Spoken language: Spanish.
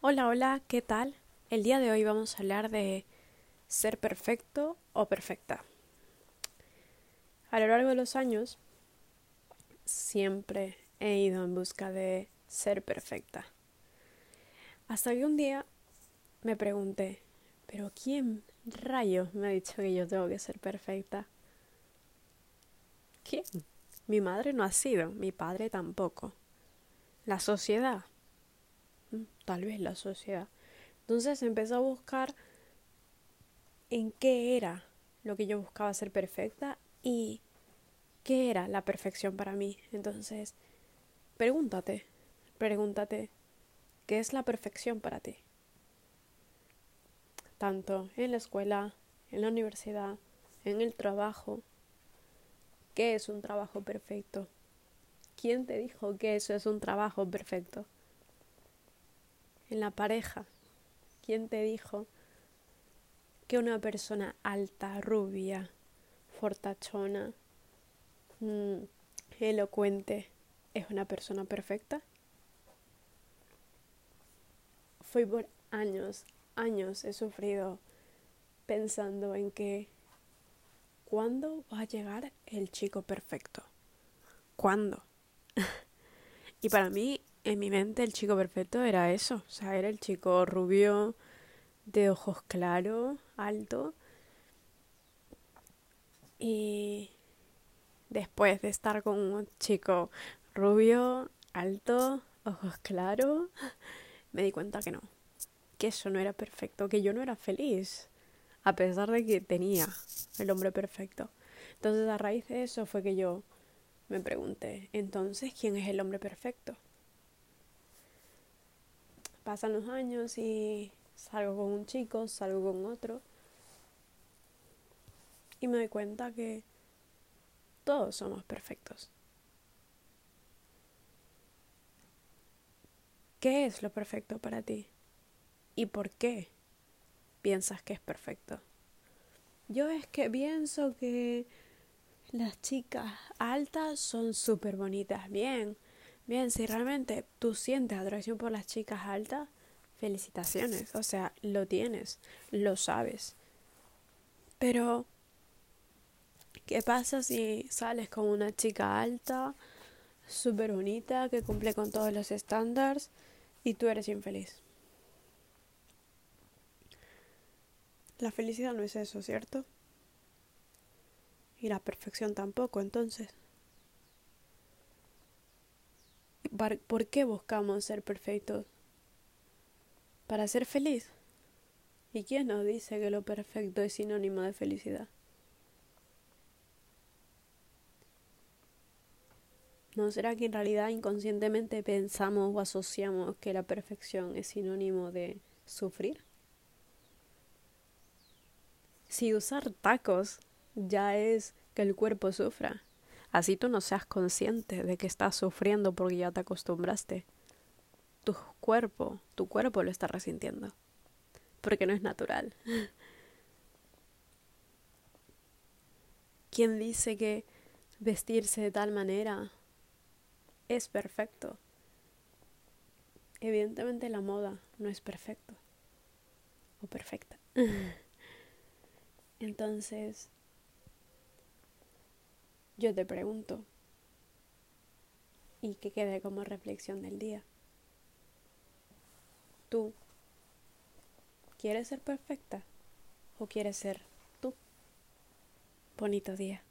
Hola, hola, ¿qué tal? El día de hoy vamos a hablar de ser perfecto o perfecta. A lo largo de los años, siempre he ido en busca de ser perfecta. Hasta que un día me pregunté, ¿pero quién rayos me ha dicho que yo tengo que ser perfecta? ¿Quién? Mi madre no ha sido, mi padre tampoco. La sociedad tal vez la sociedad. Entonces empezó a buscar en qué era lo que yo buscaba ser perfecta y qué era la perfección para mí. Entonces, pregúntate, pregúntate, ¿qué es la perfección para ti? Tanto en la escuela, en la universidad, en el trabajo. ¿Qué es un trabajo perfecto? ¿Quién te dijo que eso es un trabajo perfecto? En la pareja. ¿Quién te dijo que una persona alta, rubia, fortachona, mm, elocuente, es una persona perfecta? Fui por años, años he sufrido pensando en que ¿cuándo va a llegar el chico perfecto? ¿Cuándo? y para mí en mi mente el chico perfecto era eso, o sea, era el chico rubio, de ojos claros, alto. Y después de estar con un chico rubio, alto, ojos claros, me di cuenta que no, que eso no era perfecto, que yo no era feliz, a pesar de que tenía el hombre perfecto. Entonces a raíz de eso fue que yo me pregunté, entonces, ¿quién es el hombre perfecto? Pasan los años y salgo con un chico, salgo con otro. Y me doy cuenta que todos somos perfectos. ¿Qué es lo perfecto para ti? ¿Y por qué piensas que es perfecto? Yo es que pienso que las chicas altas son súper bonitas, bien, Bien, si realmente tú sientes atracción por las chicas altas, felicitaciones, o sea, lo tienes, lo sabes. Pero, ¿qué pasa si sales con una chica alta, súper bonita, que cumple con todos los estándares y tú eres infeliz? La felicidad no es eso, ¿cierto? Y la perfección tampoco, entonces. ¿Por qué buscamos ser perfectos? Para ser feliz. ¿Y quién nos dice que lo perfecto es sinónimo de felicidad? ¿No será que en realidad inconscientemente pensamos o asociamos que la perfección es sinónimo de sufrir? Si usar tacos ya es que el cuerpo sufra, Así tú no seas consciente de que estás sufriendo porque ya te acostumbraste. Tu cuerpo, tu cuerpo lo está resintiendo. Porque no es natural. ¿Quién dice que vestirse de tal manera es perfecto? Evidentemente la moda no es perfecto o perfecta. Entonces, yo te pregunto, y que quede como reflexión del día. ¿Tú quieres ser perfecta o quieres ser tú? Bonito día.